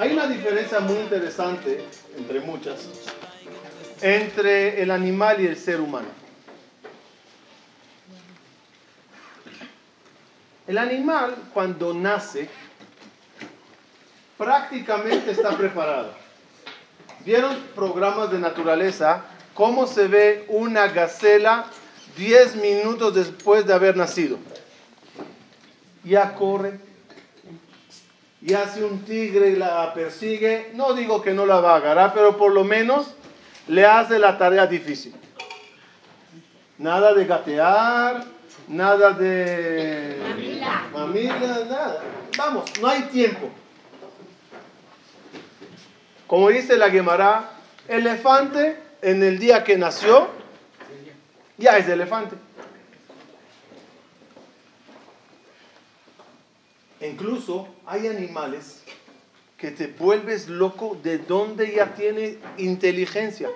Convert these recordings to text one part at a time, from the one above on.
Hay una diferencia muy interesante, entre muchas, entre el animal y el ser humano. El animal cuando nace prácticamente está preparado. ¿Vieron programas de naturaleza? ¿Cómo se ve una gacela 10 minutos después de haber nacido? Ya corre, ya si un tigre la persigue, no digo que no la va a agarrar, pero por lo menos le hace la tarea difícil. Nada de gatear, nada de familia, nada. Vamos, no hay tiempo. Como dice la Gemara, elefante en el día que nació, ya es elefante. Incluso hay animales que te vuelves loco de donde ya tiene inteligencia.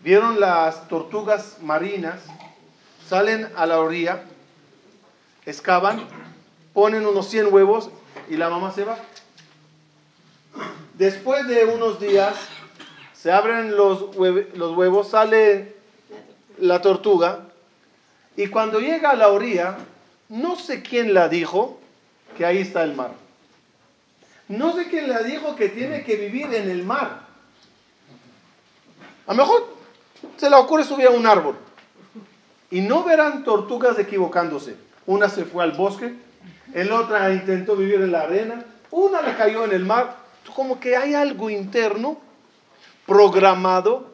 ¿Vieron las tortugas marinas? Salen a la orilla, excavan, ponen unos 100 huevos y la mamá se va. Después de unos días, se abren los, los huevos, sale la tortuga y cuando llega a la orilla, no sé quién la dijo que ahí está el mar. No sé quién la dijo que tiene que vivir en el mar. A lo mejor se le ocurre subir a un árbol. Y no verán tortugas equivocándose. Una se fue al bosque, el otra intentó vivir en la arena, una le cayó en el mar como que hay algo interno programado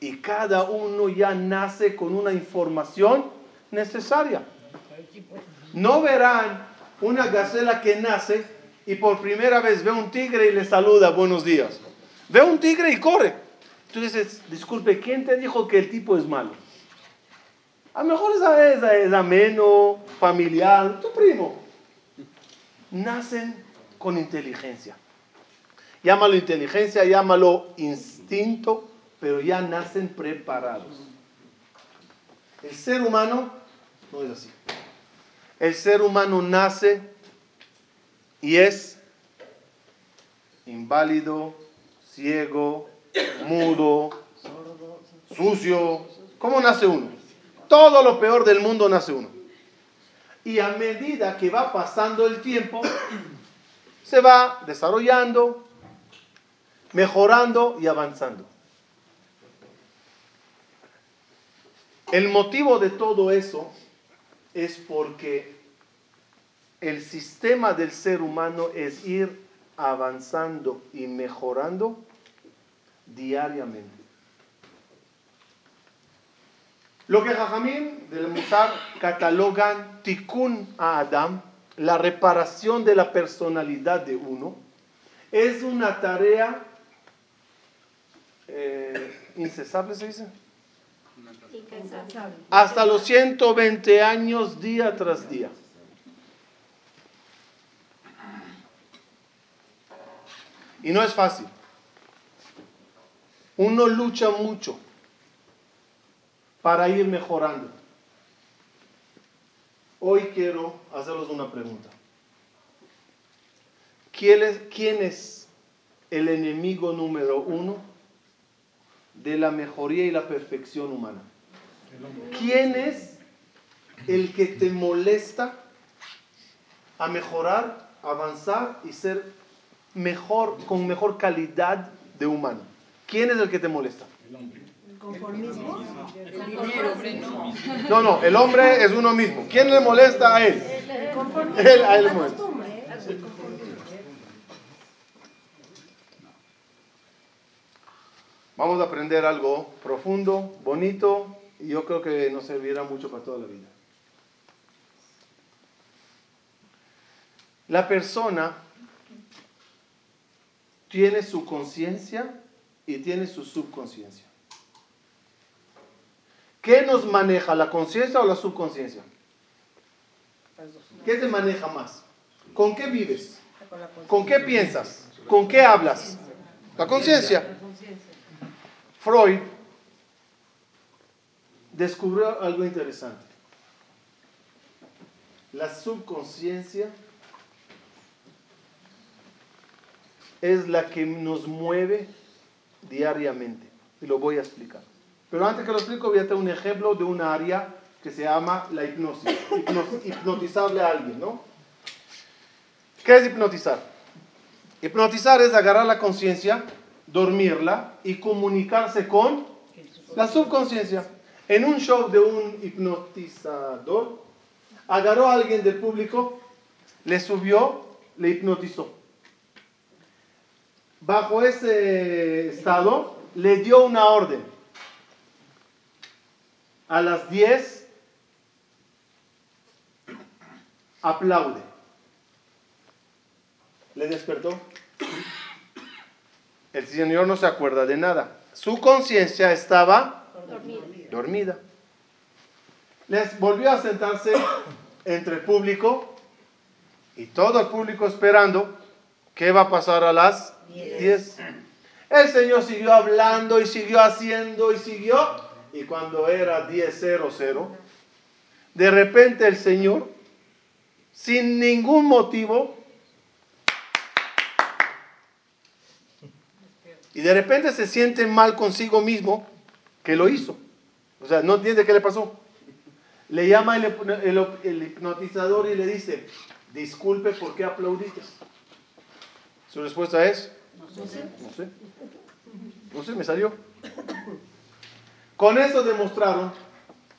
y cada uno ya nace con una información necesaria. No verán una gacela que nace y por primera vez ve un tigre y le saluda buenos días. Ve un tigre y corre. Tú dices, disculpe, ¿quién te dijo que el tipo es malo? A lo mejor es, es ameno, familiar, tu primo. Nacen con inteligencia. Llámalo inteligencia, llámalo instinto, pero ya nacen preparados. El ser humano no es así. El ser humano nace y es inválido, ciego, mudo, sucio. ¿Cómo nace uno? Todo lo peor del mundo nace uno. Y a medida que va pasando el tiempo, se va desarrollando, mejorando y avanzando. El motivo de todo eso es porque el sistema del ser humano es ir avanzando y mejorando diariamente. Lo que Jajamín del Musar catalogan tikkun a Adam, la reparación de la personalidad de uno, es una tarea eh, incesable se dice. Hasta los 120 años día tras día. Y no es fácil. Uno lucha mucho para ir mejorando. Hoy quiero hacerles una pregunta. ¿Quién es, ¿Quién es el enemigo número uno de la mejoría y la perfección humana. ¿Quién es el que te molesta a mejorar, avanzar y ser mejor, con mejor calidad de humano? ¿Quién es el que te molesta? El hombre. ¿Conformismo? No, no, el hombre es uno mismo. ¿Quién le molesta a él? Él, a él le molesta. Vamos a aprender algo profundo, bonito y yo creo que nos servirá mucho para toda la vida. La persona tiene su conciencia y tiene su subconsciencia. ¿Qué nos maneja, la conciencia o la subconsciencia? ¿Qué te maneja más? ¿Con qué vives? ¿Con qué piensas? ¿Con qué hablas? La conciencia. Freud descubrió algo interesante. La subconsciencia es la que nos mueve diariamente. Y lo voy a explicar. Pero antes que lo explico, voy a tener un ejemplo de un área que se llama la hipnosis. Hipnotizarle a alguien, ¿no? ¿Qué es hipnotizar? Hipnotizar es agarrar la conciencia, dormirla y comunicarse con la subconsciencia. En un show de un hipnotizador, agarró a alguien del público, le subió, le hipnotizó. Bajo ese estado, le dio una orden. A las 10, aplaude. Le despertó. El Señor no se acuerda de nada. Su conciencia estaba dormida. Les volvió a sentarse entre el público y todo el público esperando qué va a pasar a las 10. El Señor siguió hablando y siguió haciendo y siguió. Y cuando era 10.00, de repente el Señor, sin ningún motivo, y de repente se siente mal consigo mismo que lo hizo. O sea, no entiende qué le pasó. Le llama el, hipnotizador y le dice, disculpe, ¿por qué aplaudiste? Su respuesta es, no sé. No sé. No sé, me salió. Con eso demostraron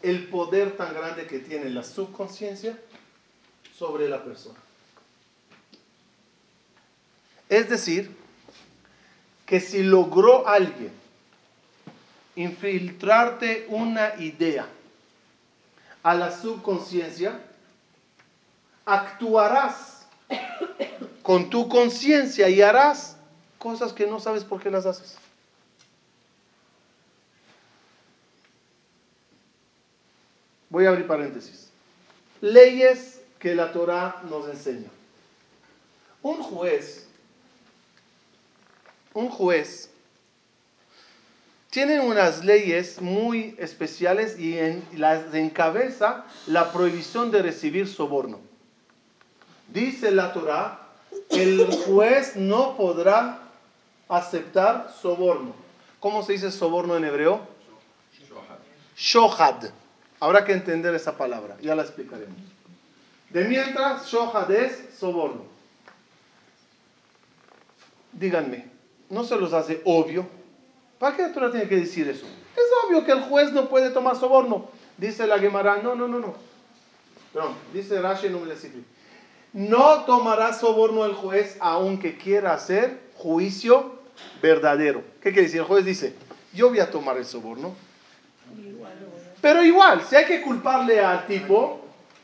el poder tan grande que tiene la subconsciencia sobre la persona. Es decir, que si logró alguien infiltrarte una idea a la subconsciencia, actuarás con tu conciencia y harás cosas que no sabes por qué las haces. Voy a abrir paréntesis. Leyes que la Torah nos enseña. Un juez, un juez tienen unas leyes muy especiales y en, las encabeza la prohibición de recibir soborno. Dice la Torah, el juez no podrá aceptar soborno. ¿Cómo se dice soborno en hebreo? Shohad. Habrá que entender esa palabra, ya la explicaremos. De mientras, shohad es soborno. Díganme, ¿no se los hace obvio? ¿Para qué la tiene que decir eso? Es obvio que el juez no puede tomar soborno. Dice la Gemara, no, no, no, no. Perdón, dice Rashi, me le No tomará soborno el juez aunque quiera hacer juicio verdadero. ¿Qué quiere decir? El juez dice, yo voy a tomar el soborno. Pero igual, si hay que culparle al tipo,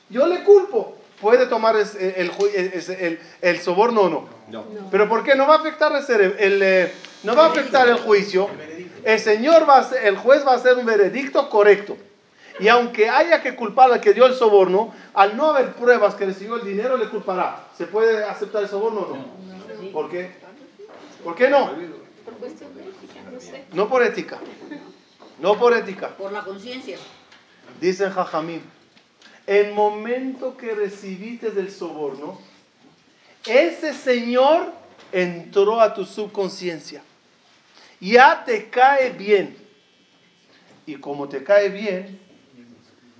yo le culpo. ¿Puede tomar el, el, soborno o no? no? ¿Pero por qué? No va a afectar el, eh, no va a afectar el juicio. El señor va a el juez va a hacer un veredicto correcto. Y aunque haya que culpar al que dio el soborno, al no haber pruebas que recibió el dinero, le culpará. ¿Se puede aceptar el soborno o no? ¿Por qué? ¿Por qué no? Por cuestión de ética, no sé. No por ética. No por ética. Por la conciencia. Dicen Jajamín, el momento que recibiste del soborno, ese señor entró a tu subconsciencia ya te cae bien. Y como te cae bien,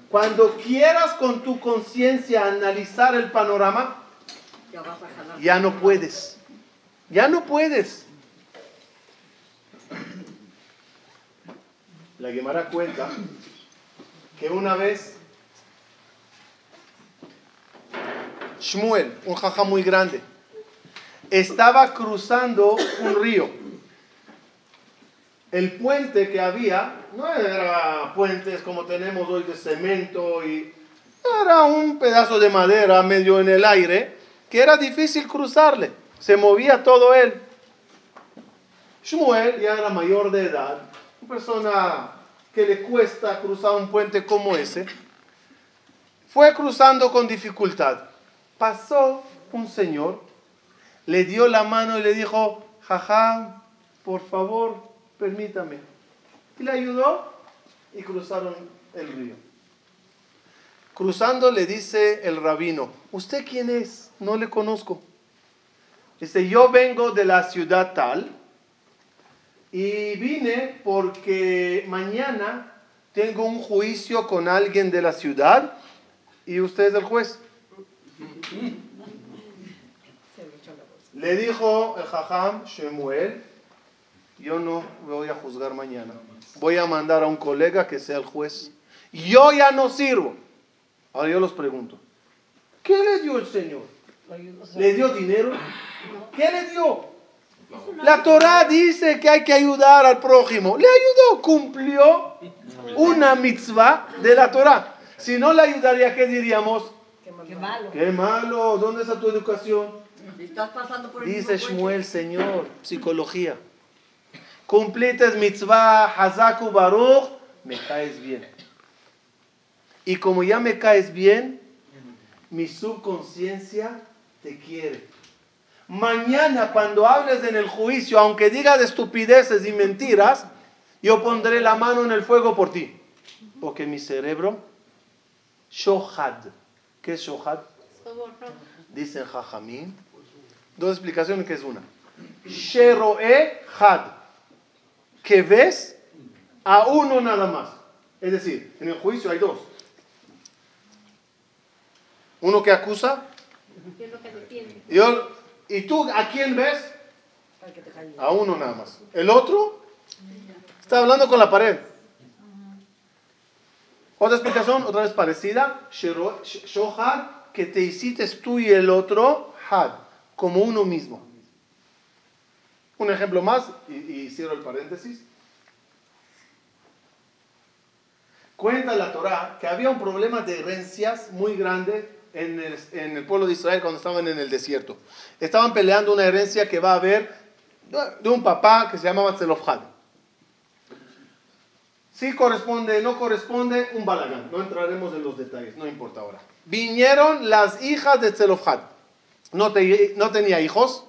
cuando quieras con tu conciencia analizar el panorama, ya no puedes. Ya no puedes. La Gemara cuenta que una vez Shmuel, un jaja muy grande, estaba cruzando un río el puente que había no era puentes como tenemos hoy de cemento y era un pedazo de madera medio en el aire que era difícil cruzarle, se movía todo él. Shmuel ya era mayor de edad, una persona que le cuesta cruzar un puente como ese, fue cruzando con dificultad. Pasó un señor, le dio la mano y le dijo, jaja, por favor, permítame. Y le ayudó y cruzaron el río. Cruzando le dice el rabino, ¿usted quién es? No le conozco. Dice, yo vengo de la ciudad tal y vine porque mañana tengo un juicio con alguien de la ciudad y usted es el juez. Le dijo el jajam Shemuel, yo no voy a juzgar mañana. Voy a mandar a un colega que sea el juez. Yo ya no sirvo. Ahora yo los pregunto, ¿qué le dio el Señor? ¿Le dio dinero? ¿Qué le dio? La Torah dice que hay que ayudar al prójimo. Le ayudó, cumplió una mitzvah de la Torah. Si no le ayudaría, ¿qué diríamos? Qué malo. Qué malo. ¿Dónde está tu educación? Dice Shmuel, Señor, psicología. Cumplites mitzvah, hazaku baruch, me caes bien. Y como ya me caes bien, mi subconsciencia te quiere. Mañana cuando hables en el juicio, aunque digas estupideces y mentiras, yo pondré la mano en el fuego por ti. Porque mi cerebro, shohad. ¿Qué es shohad? Dicen jajamín. Dos explicaciones que es una. Sheroe had. Que ves a uno nada más. Es decir, en el juicio hay dos. Uno que acusa. Y, ¿Y tú a quién ves? A uno nada más. El otro está hablando con la pared. Otra explicación, otra vez parecida. Shohad, que te hiciste tú y el otro, had, como uno mismo. Un ejemplo más, y, cierro el paréntesis. Cuenta la Torah que había un problema de herencias muy grande en el, pueblo de Israel cuando estaban en el desierto. Estaban peleando una herencia que va a haber de un papá que se llamaba Zelofhad. Si corresponde, no corresponde, un balagán. No entraremos en los detalles, no importa ahora. Vinieron las hijas de Zelofhad. No, tenía hijos.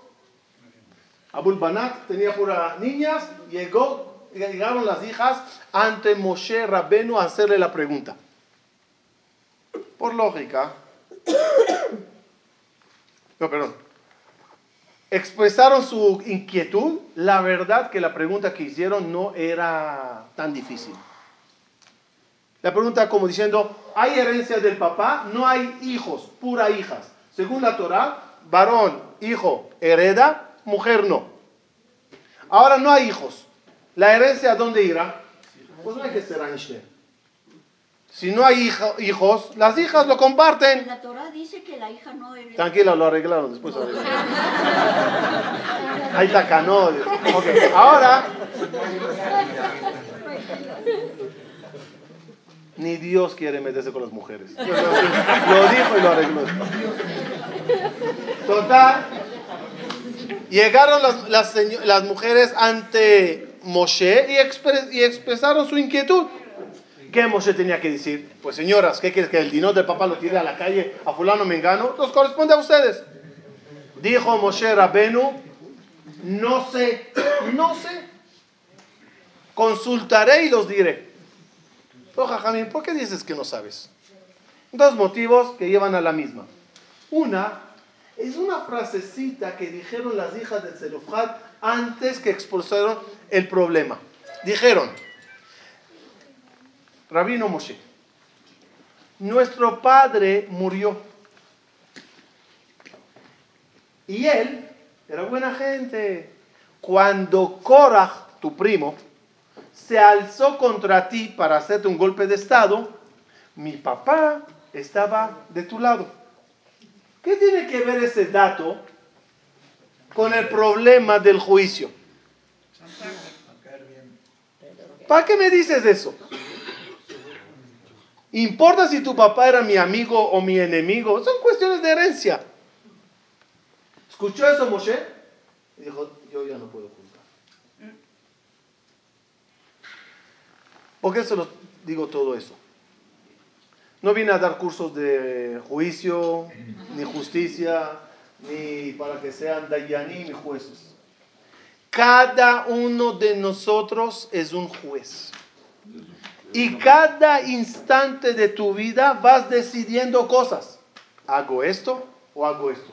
Abul Banat tenía puras niñas. Llegaron las hijas ante Moshe Rabenu a hacerle la pregunta. Por lógica, no, perdón. Expresaron su inquietud. La verdad que la pregunta que hicieron no era tan difícil. La pregunta como diciendo, ¿hay herencia del papá? No hay hijos, pura hijas. Según la Torah, varón, hijo, hereda, mujer no. Ahora no hay hijos. ¿La herencia dónde irá? Pues no hay que. Si no hay hijos, las hijas lo comparten. La Torah dice que la hija no hereda. Tranquila, lo arreglaron después. Ahí está no. Ok, ahora. Ni Dios quiere meterse con las mujeres. Lo dijo y lo arregló. Total. Llegaron las, las, mujeres ante Moshe y, y expresaron su inquietud. ¿Qué Moshe tenía que decir? Pues señoras, ¿qué quieres que el dinero del papá lo tire a la calle a fulano mengano? Nos corresponde a ustedes. Dijo Moshe Rabenu, no sé, no sé. Consultaré y los diré. Oja, Jamín, ¿por qué dices que no sabes? Dos motivos que llevan a la misma. Una es una frasecita que dijeron las hijas de Zelofhat antes que expulsaron el problema. Dijeron, Rabino Moshe, nuestro padre murió. Y él era buena gente. Cuando Korah, tu primo, se alzó contra ti para hacerte un golpe de estado, mi papá estaba de tu lado. ¿Qué tiene que ver ese dato con el problema del juicio? ¿Para qué me dices eso? ¿Importa si tu papá era mi amigo o mi enemigo? Son cuestiones de herencia. ¿Escuchó eso Moshe? Y dijo, yo ya no puedo juzgar. ¿Por qué se lo digo todo eso? No vine a dar cursos de juicio, ni justicia, ni para que sean dayaní ni jueces. Cada uno de nosotros es un juez. Y cada instante de tu vida vas decidiendo cosas. ¿Hago esto o hago esto?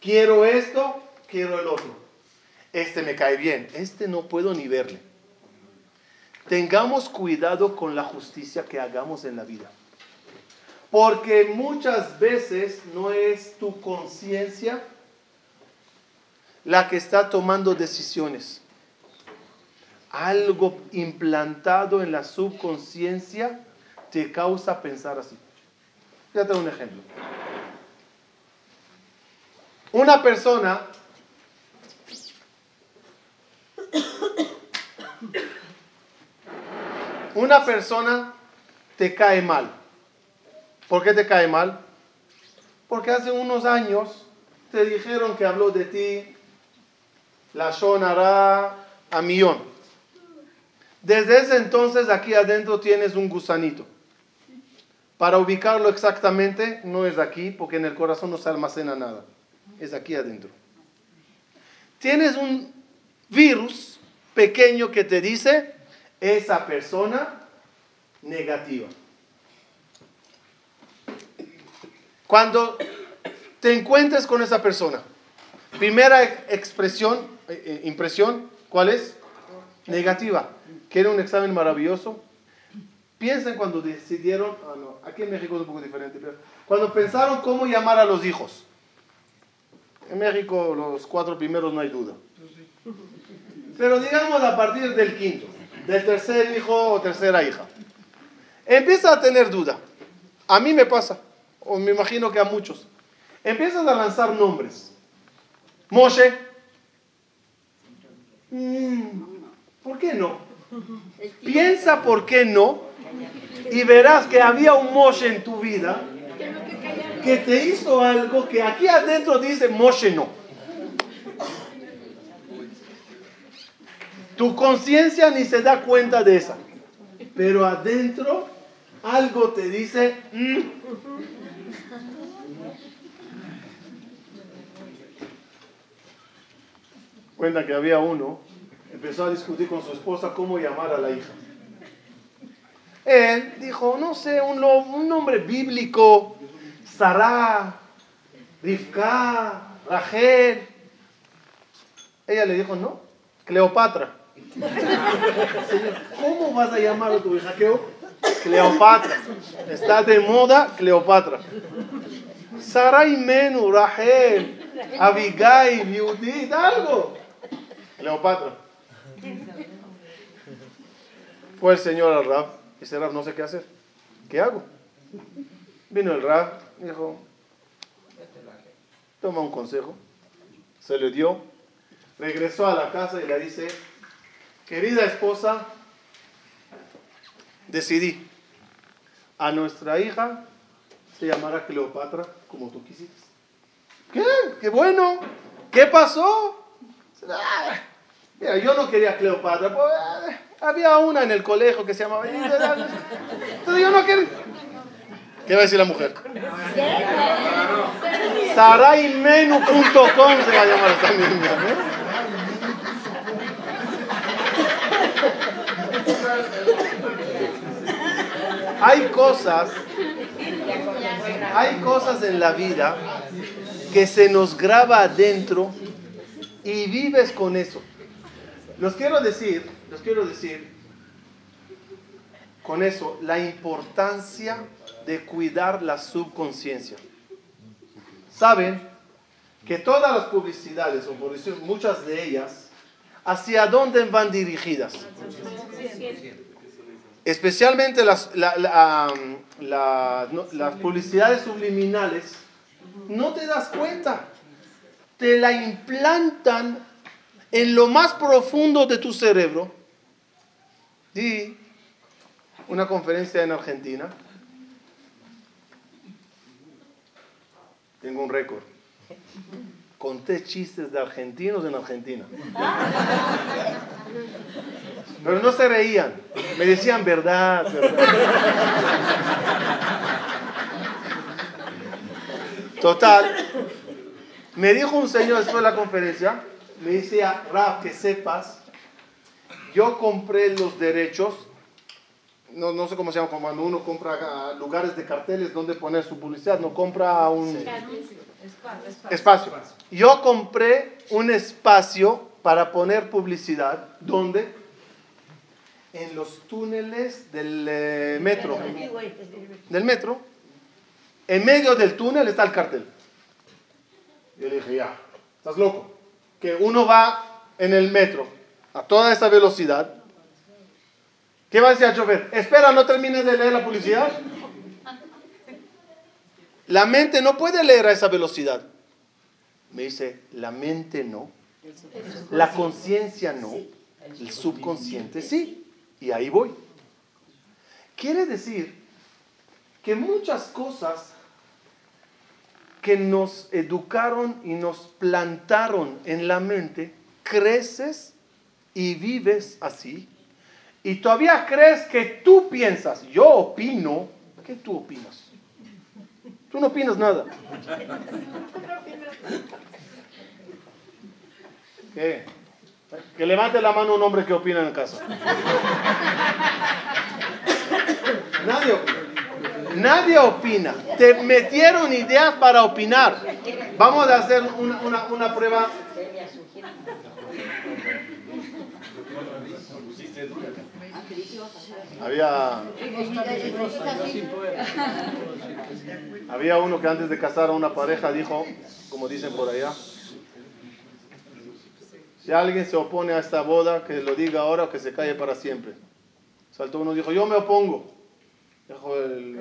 Quiero esto, quiero el otro. Este me cae bien, este no puedo ni verle. Tengamos cuidado con la justicia que hagamos en la vida. Porque muchas veces no es tu conciencia la que está tomando decisiones. Algo implantado en la subconsciencia te causa pensar así. Fíjate un ejemplo. Una persona una persona te cae mal. ¿Por qué te cae mal? Porque hace unos años te dijeron que habló de ti la sonará a millón. Desde ese entonces aquí adentro tienes un gusanito. Para ubicarlo exactamente no es aquí porque en el corazón no se almacena nada. Es aquí adentro. Tienes un virus pequeño que te dice esa persona negativa. Cuando te encuentres con esa persona, primera expresión, eh, eh, impresión, ¿cuál es? Negativa. ¿Quiere un examen maravilloso? Piensen cuando decidieron, ah aquí en México es un poco diferente, pero cuando pensaron cómo llamar a los hijos. En México los cuatro primeros no hay duda. Pero digamos a partir del quinto, del tercer hijo o tercera hija. Empieza a tener duda. A mí me pasa, o me imagino que a muchos. Empiezas a lanzar nombres. Moshe. Mm, ¿Por qué no? Piensa por qué no y verás que había un Moshe en tu vida que te hizo algo que aquí adentro dice Moshe no. Tu conciencia ni se da cuenta de esa, pero adentro algo te dice, mm". cuenta que había uno, empezó a discutir con su esposa cómo llamar a la hija. Él dijo, no sé, un, un nombre bíblico, Sarah, Rivka, Rachel. Ella le dijo, no, Cleopatra. Señor, ¿cómo vas a llamar a tu hija? Cleopatra. Está de moda Cleopatra. Sarai Menu, Rachel, Abigail, Judith, algo. Cleopatra. Fue el señor al Rab. Dice Rab, no sé qué hacer. ¿Qué hago? Vino el Rab, dijo, toma un consejo. Se le dio. Regresó a la casa y le dice, querida esposa, decidí, a nuestra hija se llamará Cleopatra como tú quisiste. ¿Qué? ¡Qué bueno! ¿Qué pasó? Mira, yo no quería Cleopatra, pues, había una en el colegio que se llamaba... Entonces yo no quería... ¿Qué va a decir la mujer? Saraimenu.com se va a llamar esta niña. Hay cosas, hay cosas en la vida que se nos graba adentro y vives con eso. Los quiero decir, los quiero decir con eso la importancia de cuidar la subconsciencia. Saben que todas las publicidades, o por decir muchas de ellas, ¿hacia dónde van dirigidas? Especialmente las, las publicidades subliminales, no te das cuenta, te la implantan en lo más profundo de tu cerebro. Di una conferencia en Argentina. Tengo un récord. Conté chistes de argentinos en Argentina. Pero no se reían. Me decían verdad. Total. Me dijo un señor después de la conferencia, me decía, Raf, que sepas, yo compré los derechos, no, no sé cómo se llama, cuando uno compra lugares de carteles donde poner su publicidad, no compra un... Espacio. Yo compré un espacio para poner publicidad. ¿Dónde? En los túneles del eh, metro. Del metro. En medio del túnel está el cartel. Yo le dije, ya, estás loco. Que uno va en el metro a toda esa velocidad. ¿Qué va a decir el chofer? Espera, no termines de leer la publicidad. La mente no puede leer a esa velocidad. Me dice, la mente no. La conciencia no. El subconsciente sí. Y ahí voy. Quiere decir que muchas cosas que nos educaron y nos plantaron en la mente, creces y vives así. Y todavía crees que tú piensas, yo opino, ¿qué tú opinas? Tú no opinas nada. ¿Qué? Que levante la mano un hombre que opina en casa. Nadie opina. Nadie opina. Te metieron ideas para opinar. Vamos a hacer una, una, prueba. Había, había uno que antes de casar a una pareja dijo, como dicen por allá, si alguien se opone a esta boda, que lo diga ahora o que se calle para siempre. Saltó uno y dijo, yo me opongo. Dijo el,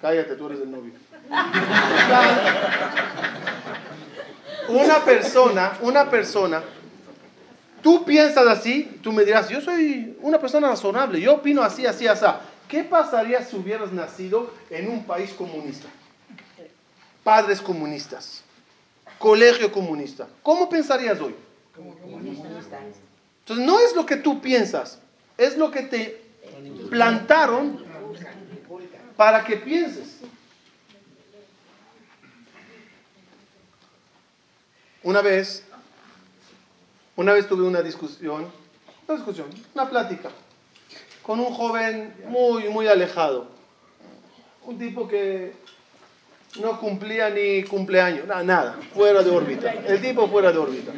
cállate, tú eres el novio. una persona, una persona, tú piensas así, tú me dirás, yo soy una persona razonable, yo opino así, así, así. ¿Qué pasaría si hubieras nacido en un país comunista? Padres comunistas, colegio comunista. ¿Cómo pensarías hoy? Entonces no es lo que tú piensas, es lo que te plantaron para que pienses. Una vez, una vez tuve una discusión, una discusión, una plática, con un joven muy, muy alejado. Un tipo que no cumplía ni cumpleaños, nada, nada, fuera de órbita. El tipo fuera de órbita.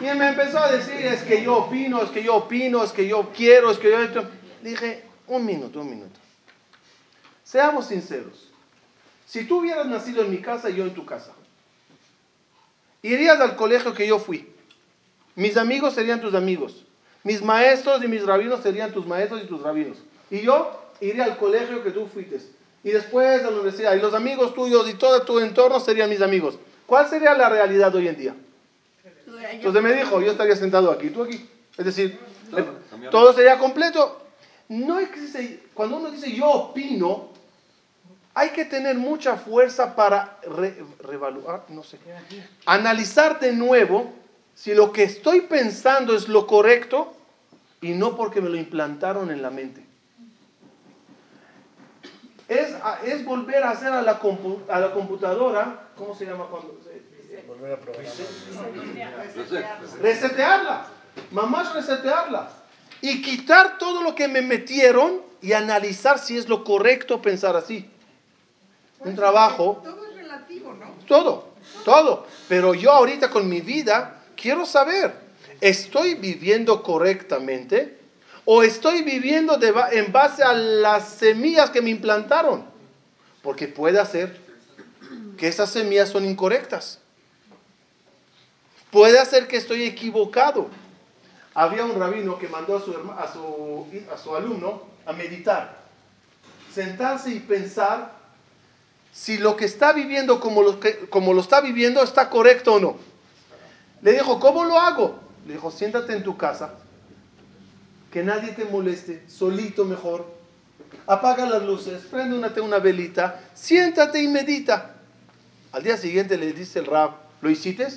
Y él me empezó a decir, es que yo opino, es que yo opino, es que yo quiero, es que yo... Esto. Dije, un minuto, un minuto. Seamos sinceros. Si tú hubieras nacido en mi casa y yo en tu casa, irías al colegio que yo fui. Mis amigos serían tus amigos. Mis maestros y mis rabinos serían tus maestros y tus rabinos. Y yo iría al colegio que tú fuiste. Y después a la universidad. Y los amigos tuyos y todo tu entorno serían mis amigos. ¿Cuál sería la realidad hoy en día? Entonces me dijo, yo estaría sentado aquí, tú aquí. Es decir, todo sería completo. No existe, cuando uno dice yo opino, hay que tener mucha fuerza para revaluar, no sé, analizar de nuevo si lo que estoy pensando es lo correcto y no porque me lo implantaron en la mente. Es, es volver a hacer a la, a la computadora, ¿cómo se llama cuando? Volver a Resetearla. Mamás resetearla. Y quitar todo lo que me metieron y analizar si es lo correcto pensar así. Un trabajo. Todo es relativo, ¿no? Todo, todo. Pero yo ahorita con mi vida quiero saber, ¿estoy viviendo correctamente? ¿O estoy viviendo en base a las semillas que me implantaron? Porque puede ser que esas semillas son incorrectas. Puede ser que estoy equivocado. Había un rabino que mandó a su, a su, a su alumno a meditar, sentarse y pensar si lo que está viviendo como lo, que, como lo está viviendo está correcto o no. Le dijo, ¿cómo lo hago? Le dijo, siéntate en tu casa, que nadie te moleste, solito mejor. Apaga las luces, prende una, una velita, siéntate y medita. Al día siguiente le dice el rab, ¿lo hiciste?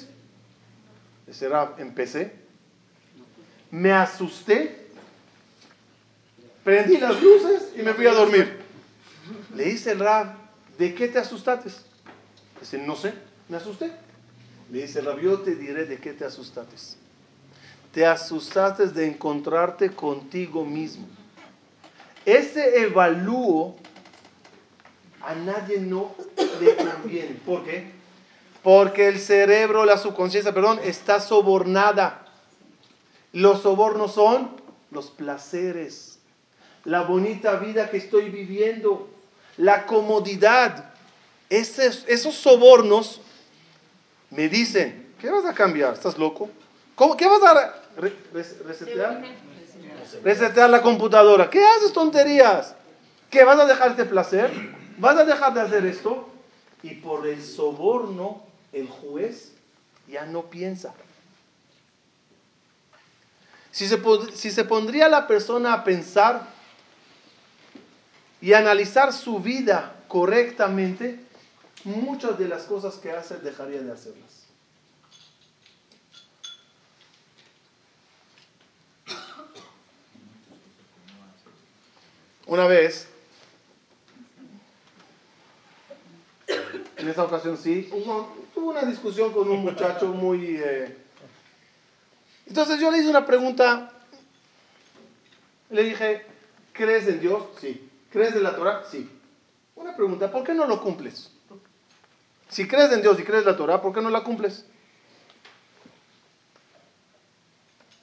Ese empecé, me asusté, prendí las luces y me fui a dormir. Le dice el Rab, ¿de qué te asustaste? Dice, no sé, me asusté. Le dice el Rab, yo te diré de qué te asustaste. Te asustaste de encontrarte contigo mismo. Ese evalúo A nadie no le conviene. ¿Por qué? Porque el cerebro, la subconsciencia, perdón, está sobornada. Los sobornos son los placeres, la bonita vida que estoy viviendo, la comodidad. esos sobornos me dicen, ¿qué vas a cambiar? ¿Estás loco? ¿Cómo, ¿Qué vas a resetear? Resetear la computadora. ¿Qué haces tonterías? ¿Qué vas a dejar de placer? ¿Vas a dejar de hacer esto? Y por el soborno, el juez ya no piensa. Si se, si se pondría la persona a pensar y analizar su vida correctamente, muchas de las cosas que hace dejaría de hacerlas. Una vez, en esa ocasión sí, tuve una discusión con un muchacho muy... Eh, entonces yo le hice una pregunta, le dije, ¿crees en Dios? Sí. ¿Crees en la Torah? Sí. Una pregunta, ¿por qué no lo cumples? Si crees en Dios y crees la Torah, ¿por qué no la cumples?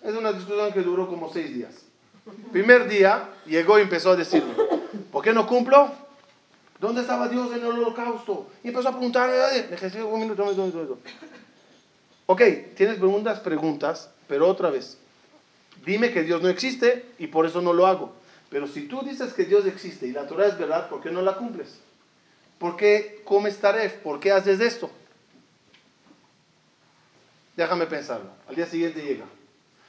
Es una discusión que duró como seis días. Primer día llegó y empezó a decirme, ¿por qué no cumplo? ¿Dónde estaba Dios en el holocausto? Y empezó a preguntarme, dije, un minuto, un minuto, un minuto. Ok, tienes preguntas, preguntas, pero otra vez, dime que Dios no existe y por eso no lo hago. Pero si tú dices que Dios existe y la Torah es verdad, ¿por qué no la cumples? ¿Por qué comes taref? ¿Por qué haces esto? Déjame pensarlo. Al día siguiente llega.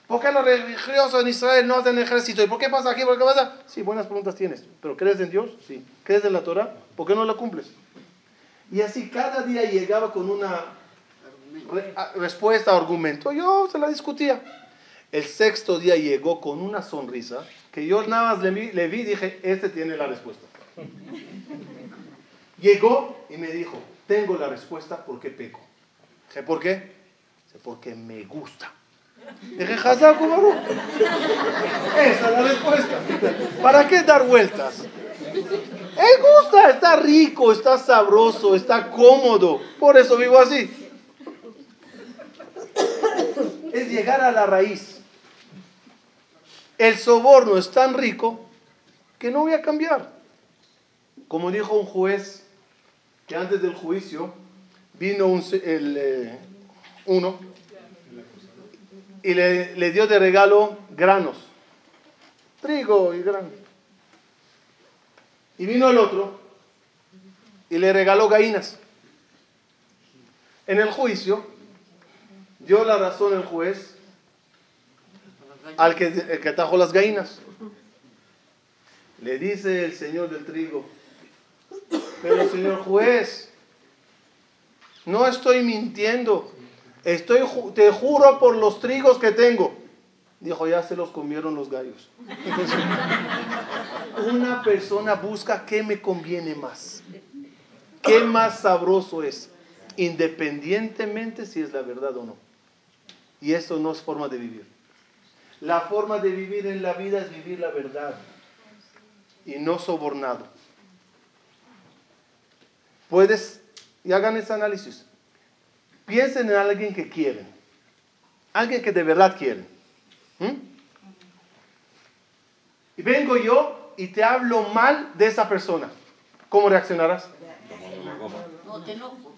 ¿Por qué los religiosos en Israel no hacen ejército? ¿Y por qué pasa aquí? ¿Por qué pasa? Sí, buenas preguntas tienes. ¿Pero crees en Dios? Sí. ¿Crees en la Torah? ¿Por qué no la cumples? Y así cada día llegaba con una respuesta, argumento. Yo se la discutía. El sexto día llegó con una sonrisa que yo nada más le vi, le vi dije, este tiene la respuesta. Llegó y me dijo, tengo la respuesta porque peco. Dije, ¿por qué? porque me gusta. Dije, Esa es la respuesta. ¿Para qué dar vueltas? Él gusta, está rico, está sabroso, está cómodo. Por eso vivo así. Es llegar a la raíz. El soborno es tan rico que no voy a cambiar. Como dijo un juez que antes del juicio vino un, el, eh, uno y le, dio de regalo granos, trigo y granos. Y vino el otro y le regaló gallinas. En el juicio dio la razón el juez al que, el que atajó las gallinas. Le dice el señor del trigo, pero señor juez, no estoy mintiendo. Estoy, te juro por los trigos que tengo. Dijo, ya se los comieron los gallos. una persona busca qué me conviene más. ¿Qué más sabroso es? Independientemente si es la verdad o no. Y eso no es forma de vivir. La forma de vivir en la vida es vivir la verdad y no sobornado. Puedes, y hagan ese análisis. Piensen en alguien que quieren. Alguien que de verdad quieren. ¿Mm? Y vengo yo y te hablo mal de esa persona. ¿Cómo reaccionarás? No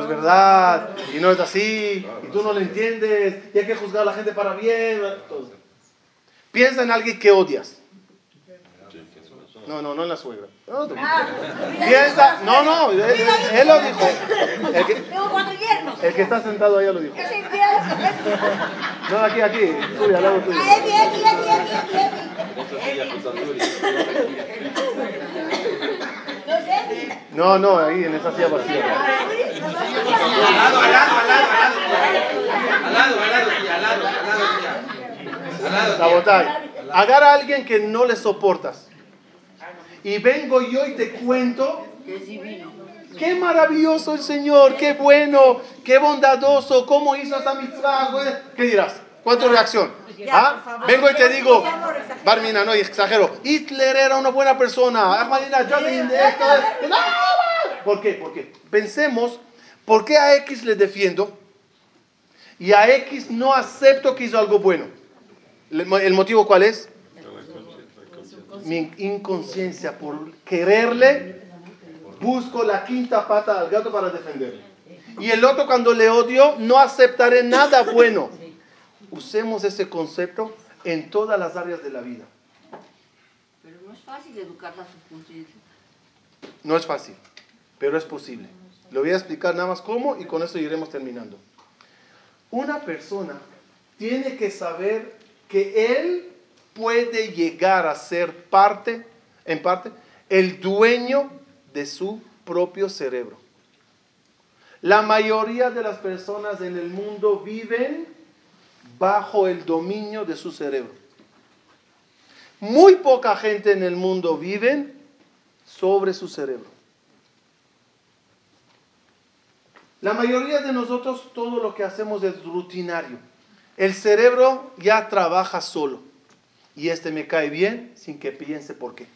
es verdad, y no es así, y tú no lo entiendes, y hay que juzgar a la gente para bien. Piensa en alguien que odias. No, no, no en la suegra. No, ah, Piensa, no, no, él, lo dijo. El que, el que está sentado allá lo dijo. No, aquí, aquí, tuyo, al lado tuyo. No, no, ahí en esa silla vacía. Al lado, al lado, al lado, al lado. Al lado, al lado, al lado, al lado. Sabotaje. Agarra a alguien que no le soportas y vengo yo y te cuento. Qué maravilloso el Señor, qué bueno, qué bondadoso, cómo hizo esa mitzvah. ¿Qué dirás? ¿Cuánto reacción? ¿Ah? Vengo y te digo, Barmina, no exagero. Hitler era una buena persona. ¿Por qué? ¿Por qué? Pensemos, ¿por qué a X le defiendo? Y a X no acepto que hizo algo bueno. ¿El motivo cuál es? Mi inconsciencia por quererle, busco la quinta pata al gato para defenderle. Y el otro cuando le odio, no aceptaré nada bueno. Usemos ese concepto en todas las áreas de la vida. Pero no es fácil educar la subconsciencia. No es fácil, pero es posible. Le voy a explicar nada más cómo y con eso iremos terminando. Una persona tiene que saber que él puede llegar a ser parte, en parte, el dueño de su propio cerebro. La mayoría de las personas en el mundo viven bajo el dominio de su cerebro. Muy poca gente en el mundo vive sobre su cerebro. La mayoría de nosotros todo lo que hacemos es rutinario. El cerebro ya trabaja solo. Y este me cae bien sin que piense por qué.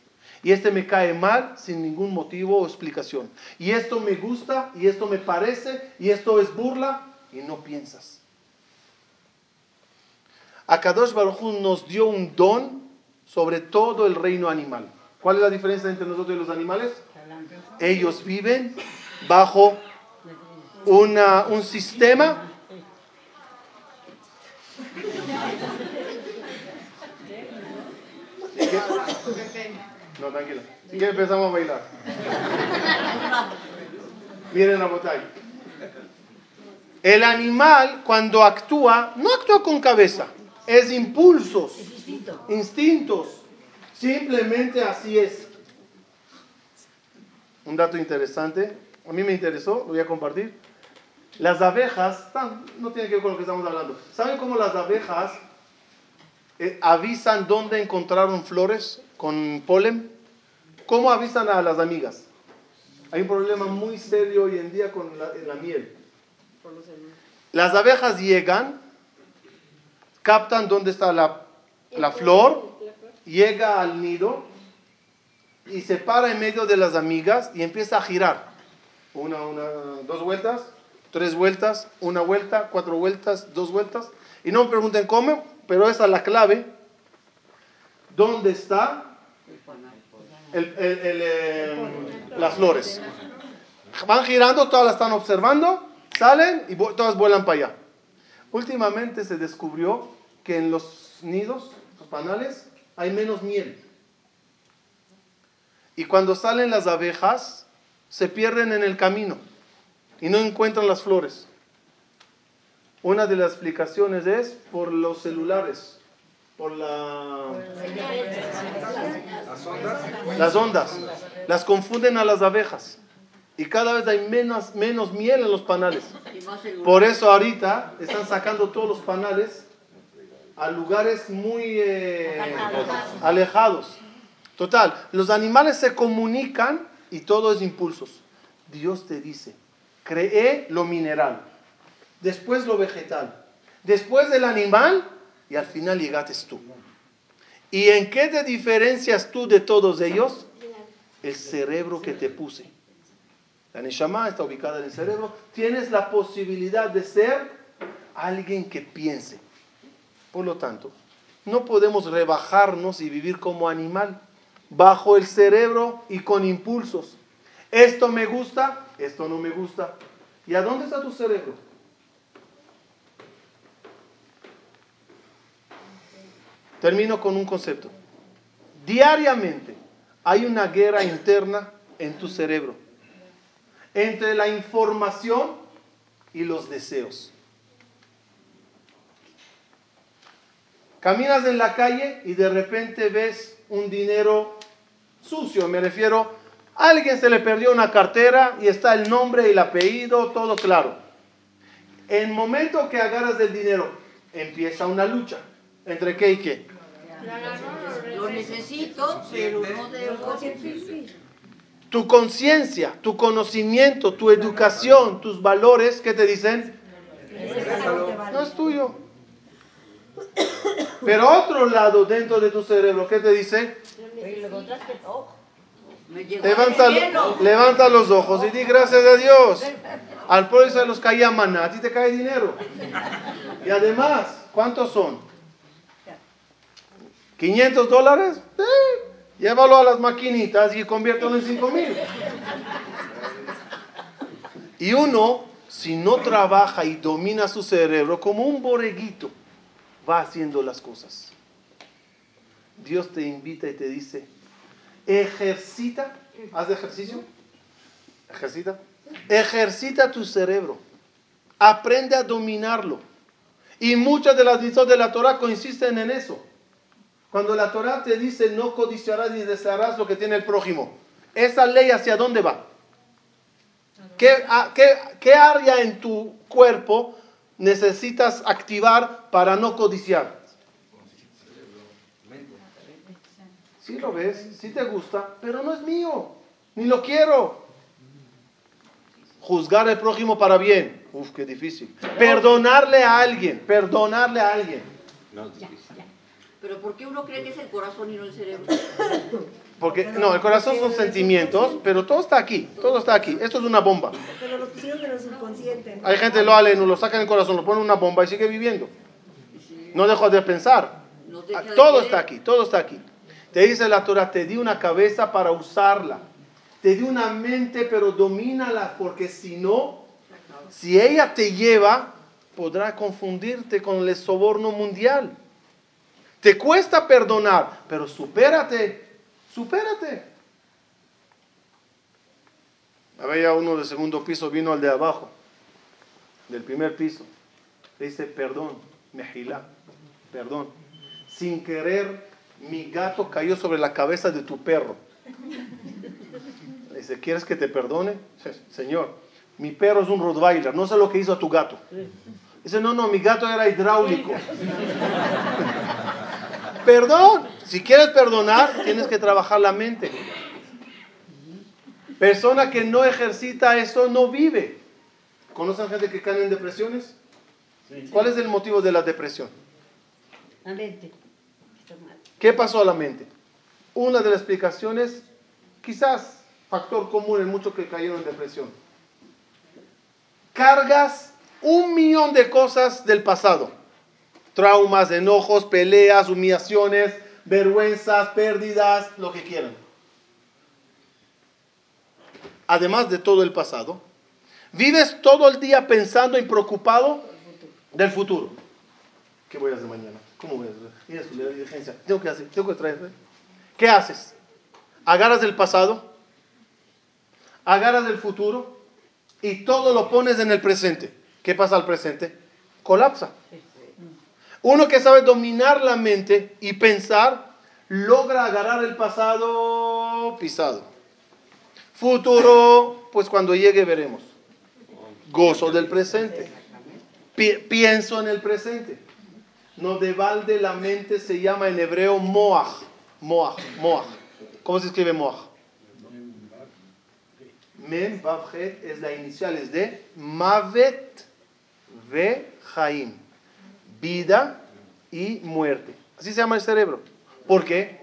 Y este me cae mal sin ningún motivo o explicación. Y esto me gusta y esto me parece y esto es burla y no piensas. Akadosh Baruj nos dio un don sobre todo el reino animal. ¿Cuál es la diferencia entre nosotros y los animales? Ellos viven bajo una, un sistema no, tranquilo. Si quieres empezamos a bailar. Miren la botella. El animal cuando actúa, no actúa con cabeza es impulsos, instintos. Simplemente así es. Un dato interesante, a mí me interesó, lo voy a compartir. Las abejas, no tiene que ver con lo que estamos hablando. ¿Saben cómo las abejas eh, avisan dónde encontraron flores con polen? ¿Cómo avisan a las amigas? Hay un problema muy serio hoy en día con la, la miel. Las abejas llegan captan dónde está la, la flor, llega al nido y se para en medio de las amigas y empieza a girar. Una, una, dos vueltas, tres vueltas, una vuelta, cuatro vueltas, dos vueltas. Y no me pregunten cómo, pero esa es la clave. ¿Dónde está el, eh, las flores? Van girando, todas las están observando, salen y todas vuelan para allá. Últimamente se descubrió que en los nidos, los panales, hay menos miel. Y cuando salen las abejas, se pierden en el camino y no encuentran las flores. Una de las explicaciones es por los celulares, por la... las ondas. Las ondas. Las confunden a las abejas y cada vez hay menos, menos miel en los panales. Por eso ahorita están sacando todos los panales a lugares muy eh, alejados. Total, los animales se comunican y todo es impulsos. Dios te dice, cree lo mineral, después lo vegetal, después del animal y al final llegaste tú. ¿Y en qué te diferencias tú de todos ellos? El cerebro que te puse. La Neshama está ubicada en el cerebro. Tienes la posibilidad de ser alguien que piense. Por lo tanto, no podemos rebajarnos y vivir como animal, bajo el cerebro y con impulsos. Esto me gusta, esto no me gusta. ¿Y a dónde está tu cerebro? Termino con un concepto. Diariamente hay una guerra interna en tu cerebro entre la información y los deseos. Caminas en la calle y de repente ves un dinero sucio, me refiero, alguien se le perdió una cartera y está el nombre y el apellido, todo claro. En el momento que agarras el dinero, empieza una lucha. ¿Entre qué y qué? Lo necesito, pero no debo tu conciencia, tu conocimiento, tu educación, tus valores, ¿qué te dicen? No es tuyo. Pero otro lado dentro de tu cerebro, ¿qué te dice? Levanta, levanta los ojos y di gracias a Dios. Al pueblo se los caía maná, a ti te cae dinero. Y además, ¿cuántos son? 500 dólares. Llévalo a las maquinitas y conviértelo en 5 mil. Y uno, si no trabaja y domina su cerebro, como un boreguito, va haciendo las cosas. Dios te invita y te dice, ejercita, haz ejercicio, ejercita, ejercita tu cerebro, aprende a dominarlo. Y muchas de las mitzvot de la Torah coinciden en eso. Cuando la Torah te dice no codiciarás ni desearás lo que tiene el prójimo, esa ley hacia dónde va? ¿Qué, qué, qué área en tu cuerpo necesitas activar para no codiciar? Sí lo ves, sí te gusta, pero no es mío, ni lo quiero. Juzgar al prójimo para bien, uf, qué difícil. Perdonarle a alguien, perdonarle a alguien. No es difícil. Pero ¿por qué uno cree que es el corazón y no el cerebro? Porque, no, el corazón son sentimientos, pero todo está aquí, todo está aquí. Esto es una bomba. Pero lo pusieron en el subconsciente. Hay gente lo no lo saca en el corazón, lo pone en una bomba y sigue viviendo. No deja de pensar. Todo está aquí, todo está aquí. Te dice la Torah, te di una cabeza para usarla. Te di una mente, pero domínala, porque si no, si ella te lleva, podrá confundirte con el soborno mundial. Te cuesta perdonar, pero supérate, supérate. Había uno del segundo piso, vino al de abajo, del primer piso. Le dice, perdón, mejilá, perdón. Sin querer, mi gato cayó sobre la cabeza de tu perro. Le dice, ¿quieres que te perdone? Señor, mi perro es un Rottweiler, no sé lo que hizo a tu gato. Dice, no, no, mi gato era hidráulico. Perdón. Si quieres perdonar, tienes que trabajar la mente. Persona que no ejercita eso no vive. ¿Conocen gente que cae en depresiones? ¿Cuál es el motivo de la depresión? La mente. ¿Qué pasó a la mente? Una de las explicaciones, quizás factor común en muchos que cayeron en depresión. Cargas un millón de cosas del pasado traumas, enojos, peleas, humillaciones, vergüenzas, pérdidas, lo que quieran. Además de todo el pasado, vives todo el día pensando y preocupado del futuro. ¿Qué voy a hacer mañana? ¿Cómo voy a hacer? la diligencia. Tengo que hacer, tengo que traer. ¿Qué haces? Agarras el pasado, agarras el futuro y todo lo pones en el presente. ¿Qué pasa al presente? Colapsa. Uno que sabe dominar la mente y pensar, logra agarrar el pasado pisado. Futuro, pues cuando llegue veremos. Gozo del presente. pienso en el presente. No de balde la mente se llama en hebreo moach. Moach, moach. ¿Cómo se escribe moach? Mem, es la inicial, es de Mavet Ve Jaim vida y muerte. Así se llama el cerebro. ¿Por qué?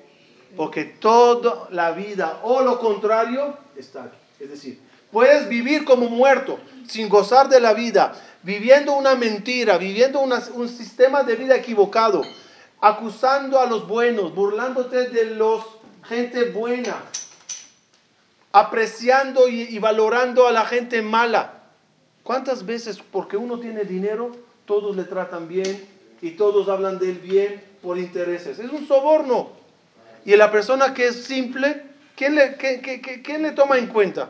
Porque toda la vida o lo contrario está aquí. Es decir, puedes vivir como muerto, sin gozar de la vida, viviendo una mentira, viviendo un sistema de vida equivocado, acusando a los buenos, burlándote de los gente buena, apreciando y, valorando a la gente mala. ¿Cuántas veces porque uno tiene dinero todos le tratan bien y todos hablan de él bien por intereses. Es un soborno. Y la persona que es simple, ¿quién le, le toma en cuenta?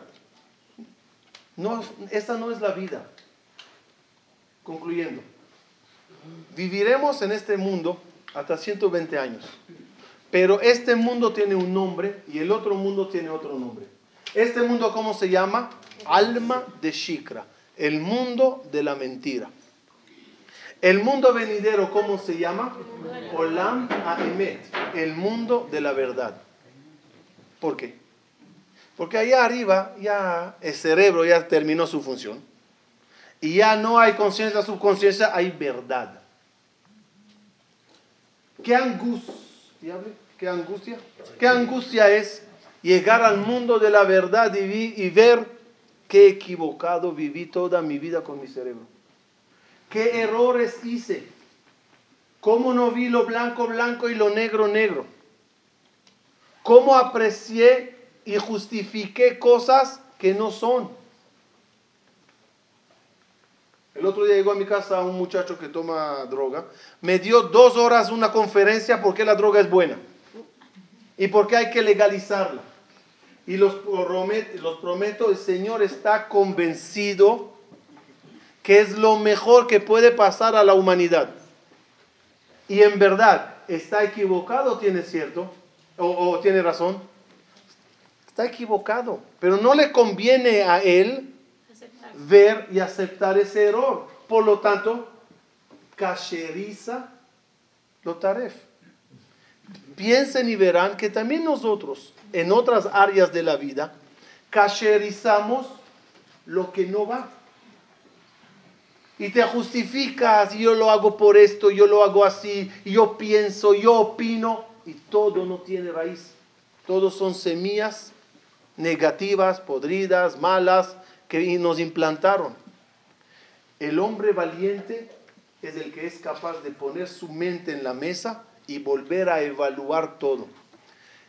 No, esta no es la vida. Concluyendo, viviremos en este mundo hasta 120 años, pero este mundo tiene un nombre y el otro mundo tiene otro nombre. Este mundo, ¿cómo se llama? Alma de Shikra, el mundo de la mentira. El mundo venidero, ¿cómo se llama? Olam Aemet, el mundo de la verdad. ¿Por qué? Porque allá arriba ya el cerebro ya terminó su función. Y ya no hay conciencia, subconsciencia, hay verdad. qué angustia, qué angustia, qué angustia es llegar al mundo de la verdad y, vi- y ver qué equivocado viví toda mi vida con mi cerebro. ¿Qué errores hice? ¿Cómo no vi lo blanco blanco y lo negro negro? ¿Cómo aprecié y justifiqué cosas que no son? El otro día llegó a mi casa un muchacho que toma droga. Me dio dos horas una conferencia por qué la droga es buena y por qué hay que legalizarla. Y los prometo, los prometo, el Señor está convencido que es lo mejor que puede pasar a la humanidad. Y en verdad, ¿está equivocado o tiene cierto? ¿O, o tiene razón? Está equivocado. Pero no le conviene a él ver y aceptar ese error. Por lo tanto, cacheriza lo taref. Piensen y verán que también nosotros, en otras áreas de la vida, cacherizamos lo que no va. Y te justificas, yo lo hago por esto, yo lo hago así, yo pienso, yo opino, y todo no tiene raíz. Todos son semillas negativas, podridas, malas, que nos implantaron. El hombre valiente es el que es capaz de poner su mente en la mesa y volver a evaluar todo.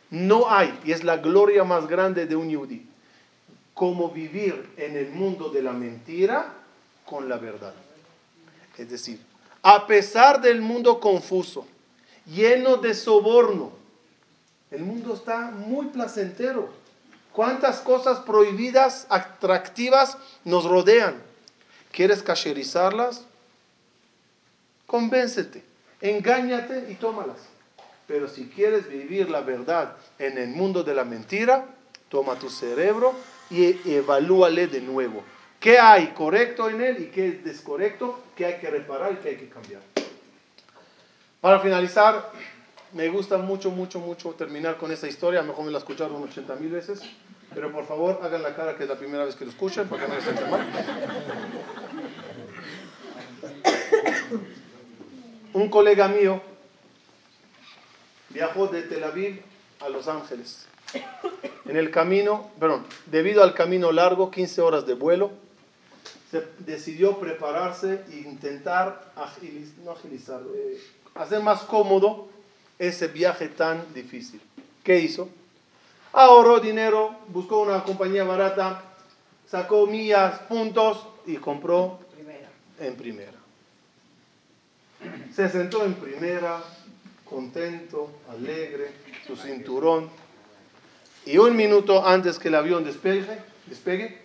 No hay, y es la gloria más grande de un yudí, como vivir en el mundo de la mentira con la verdad. Es decir, a pesar del mundo confuso, lleno de soborno, el mundo está muy placentero. ¿Cuántas cosas prohibidas, atractivas nos rodean? ¿Quieres cacherizarlas? Convéncete, engáñate y tómalas. Pero si quieres vivir la verdad en el mundo de la mentira, toma tu cerebro y evalúale de nuevo. ¿Qué hay correcto en él y qué es descorrecto? ¿Qué hay que reparar y qué hay que cambiar? Para finalizar, me gusta mucho, mucho, mucho terminar con esta historia. A lo mejor me la escucharon 80 mil veces. Pero por favor, hagan la cara que es la primera vez que lo escuchan para que no les mal. Un colega mío viajó de Tel Aviv a Los Ángeles. En el camino, perdón, debido al camino largo, 15 horas de vuelo, se decidió prepararse e intentar agiliz- no agilizar, eh, hacer más cómodo ese viaje tan difícil. ¿Qué hizo? Ahorró dinero, buscó una compañía barata, sacó millas, puntos y compró en primera. Se sentó en primera, contento, alegre, su cinturón. Y un minuto antes que el avión despegue, despegue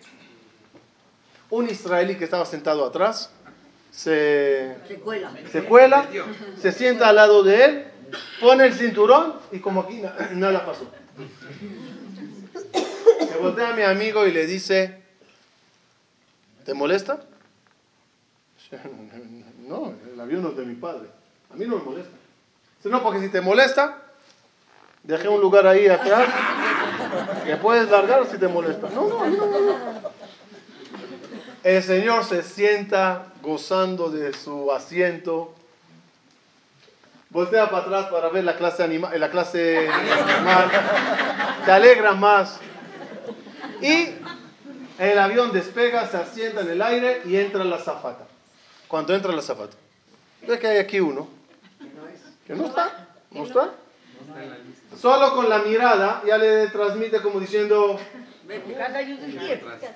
un israelí que estaba sentado atrás se, Se cuela. se cuela, se sienta al lado de él, pone el cinturón y como aquí na- nada pasó. Se voltea a mi amigo y le dice, ¿te molesta? No, el avión no es de mi padre. A mí no me molesta. No, porque si te molesta, dejé un lugar ahí atrás. ¿Le puedes largar si te molesta? No, no, no molesta. El Señor se sienta gozando de su asiento. Voltea para atrás para ver la clase, anima la clase animal. Se alegra más. Y el avión despega, se asienta en el aire y entra la zafata. Cuando entra la zafata, ve que hay aquí uno que no está, no está. Solo con la mirada ya le transmite como diciendo,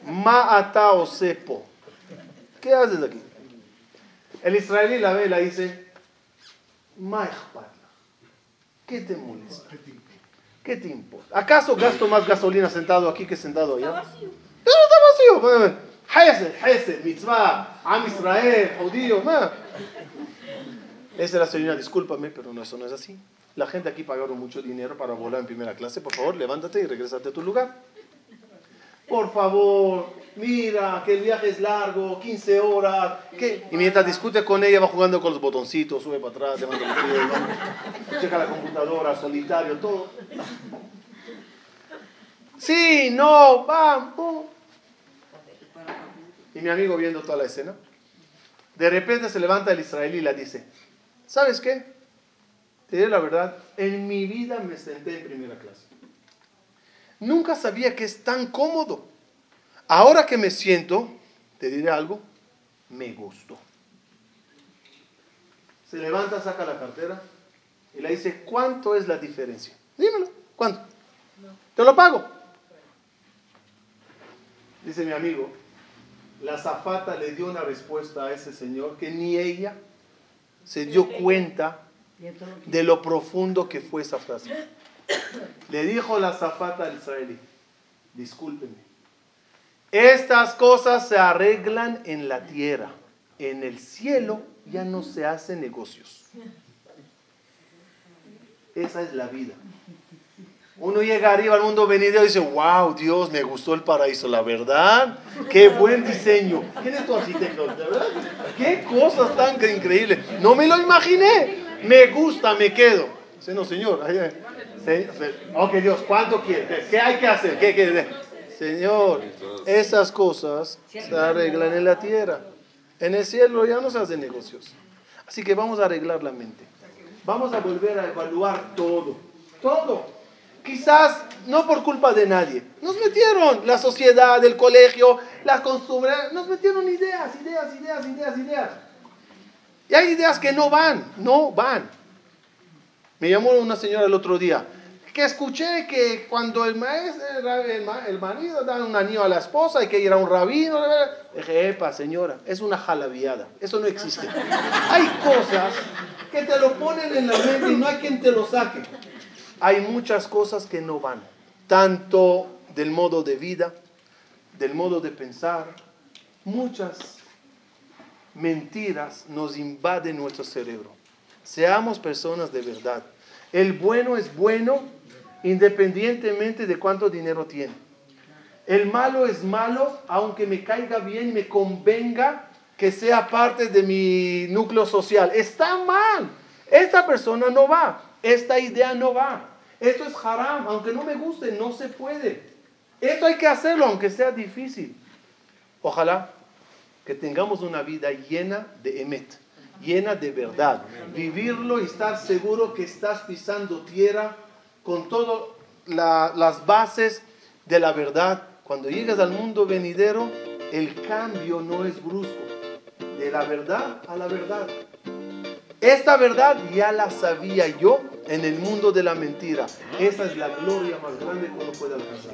Ma'ata o sepo. ¿Qué haces aquí? El israelí la ve y la dice. ¿Qué te molesta? ¿Qué te importa? ¿Acaso gasto más gasolina sentado aquí que sentado allá? Está vacío. Está vacío. Hesed, Hesed, mitzvah, Am Israel, judío. Esa es la señora, discúlpame, pero no, eso no es así. La gente aquí pagaron mucho dinero para volar en primera clase. Por favor, levántate y regrésate a tu lugar. Por favor, mira que el viaje es largo, 15 horas. ¿qué? Y mientras discute con ella, va jugando con los botoncitos, sube para atrás, levanta los pies, checa la computadora, solitario, todo. Sí, no, vamos. pum. Y mi amigo viendo toda la escena, de repente se levanta el israelí y le dice, ¿sabes qué? te diré la verdad, en mi vida me senté en primera clase. Nunca sabía que es tan cómodo. Ahora que me siento, te diré algo, me gustó. Se levanta, saca la cartera y le dice, ¿cuánto es la diferencia? Dímelo, ¿cuánto? Te lo pago. Dice mi amigo, la zafata le dio una respuesta a ese señor que ni ella se dio cuenta de lo profundo que fue esa frase. Le dijo la zafata al israelí, discúlpeme, estas cosas se arreglan en la tierra, en el cielo ya no se hacen negocios. Esa es la vida. Uno llega arriba al mundo venido y dice, wow, Dios, me gustó el paraíso, la verdad, qué buen diseño. ¿Quién es tu arquitecto? Qué cosas tan increíbles. No me lo imaginé. Me gusta, me quedo. Dice, no, señor. Ok, Dios, ¿cuánto quiere? ¿Qué hay que hacer? ¿Qué, qué? Señor, esas cosas se arreglan en la tierra. En el cielo ya no se hacen negocios. Así que vamos a arreglar la mente. Vamos a volver a evaluar todo. Todo quizás no por culpa de nadie. Nos metieron la sociedad, el colegio, las costumbres, nos metieron ideas, ideas, ideas, ideas, ideas. Y hay ideas que no van, no van. Me llamó una señora el otro día, que escuché que cuando el maestro, el, marido da un anillo a la esposa, hay que ir a un rabino. Dije, epa, señora, es una jalaviada, eso no existe. Hay cosas que te lo ponen en la mente y no hay quien te lo saque hay muchas cosas que no van, tanto del modo de vida, del modo de pensar, muchas mentiras nos invaden nuestro cerebro. Seamos personas de verdad. El bueno es bueno independientemente de cuánto dinero tiene. El malo es malo aunque me caiga bien me convenga que sea parte de mi núcleo social. Está mal. Esta persona no va. Esta idea no va. Esto es haram, aunque no me guste, no se puede. Esto hay que hacerlo, aunque sea difícil. Ojalá que tengamos una vida llena de emet, llena de verdad. Vivirlo y estar seguro que estás pisando tierra con todas las bases de la verdad. Cuando llegas al mundo venidero, el cambio no es brusco. De la verdad a la verdad. Esta verdad ya la sabía yo en el mundo de la mentira. Esa es la gloria más grande que uno puede alcanzar.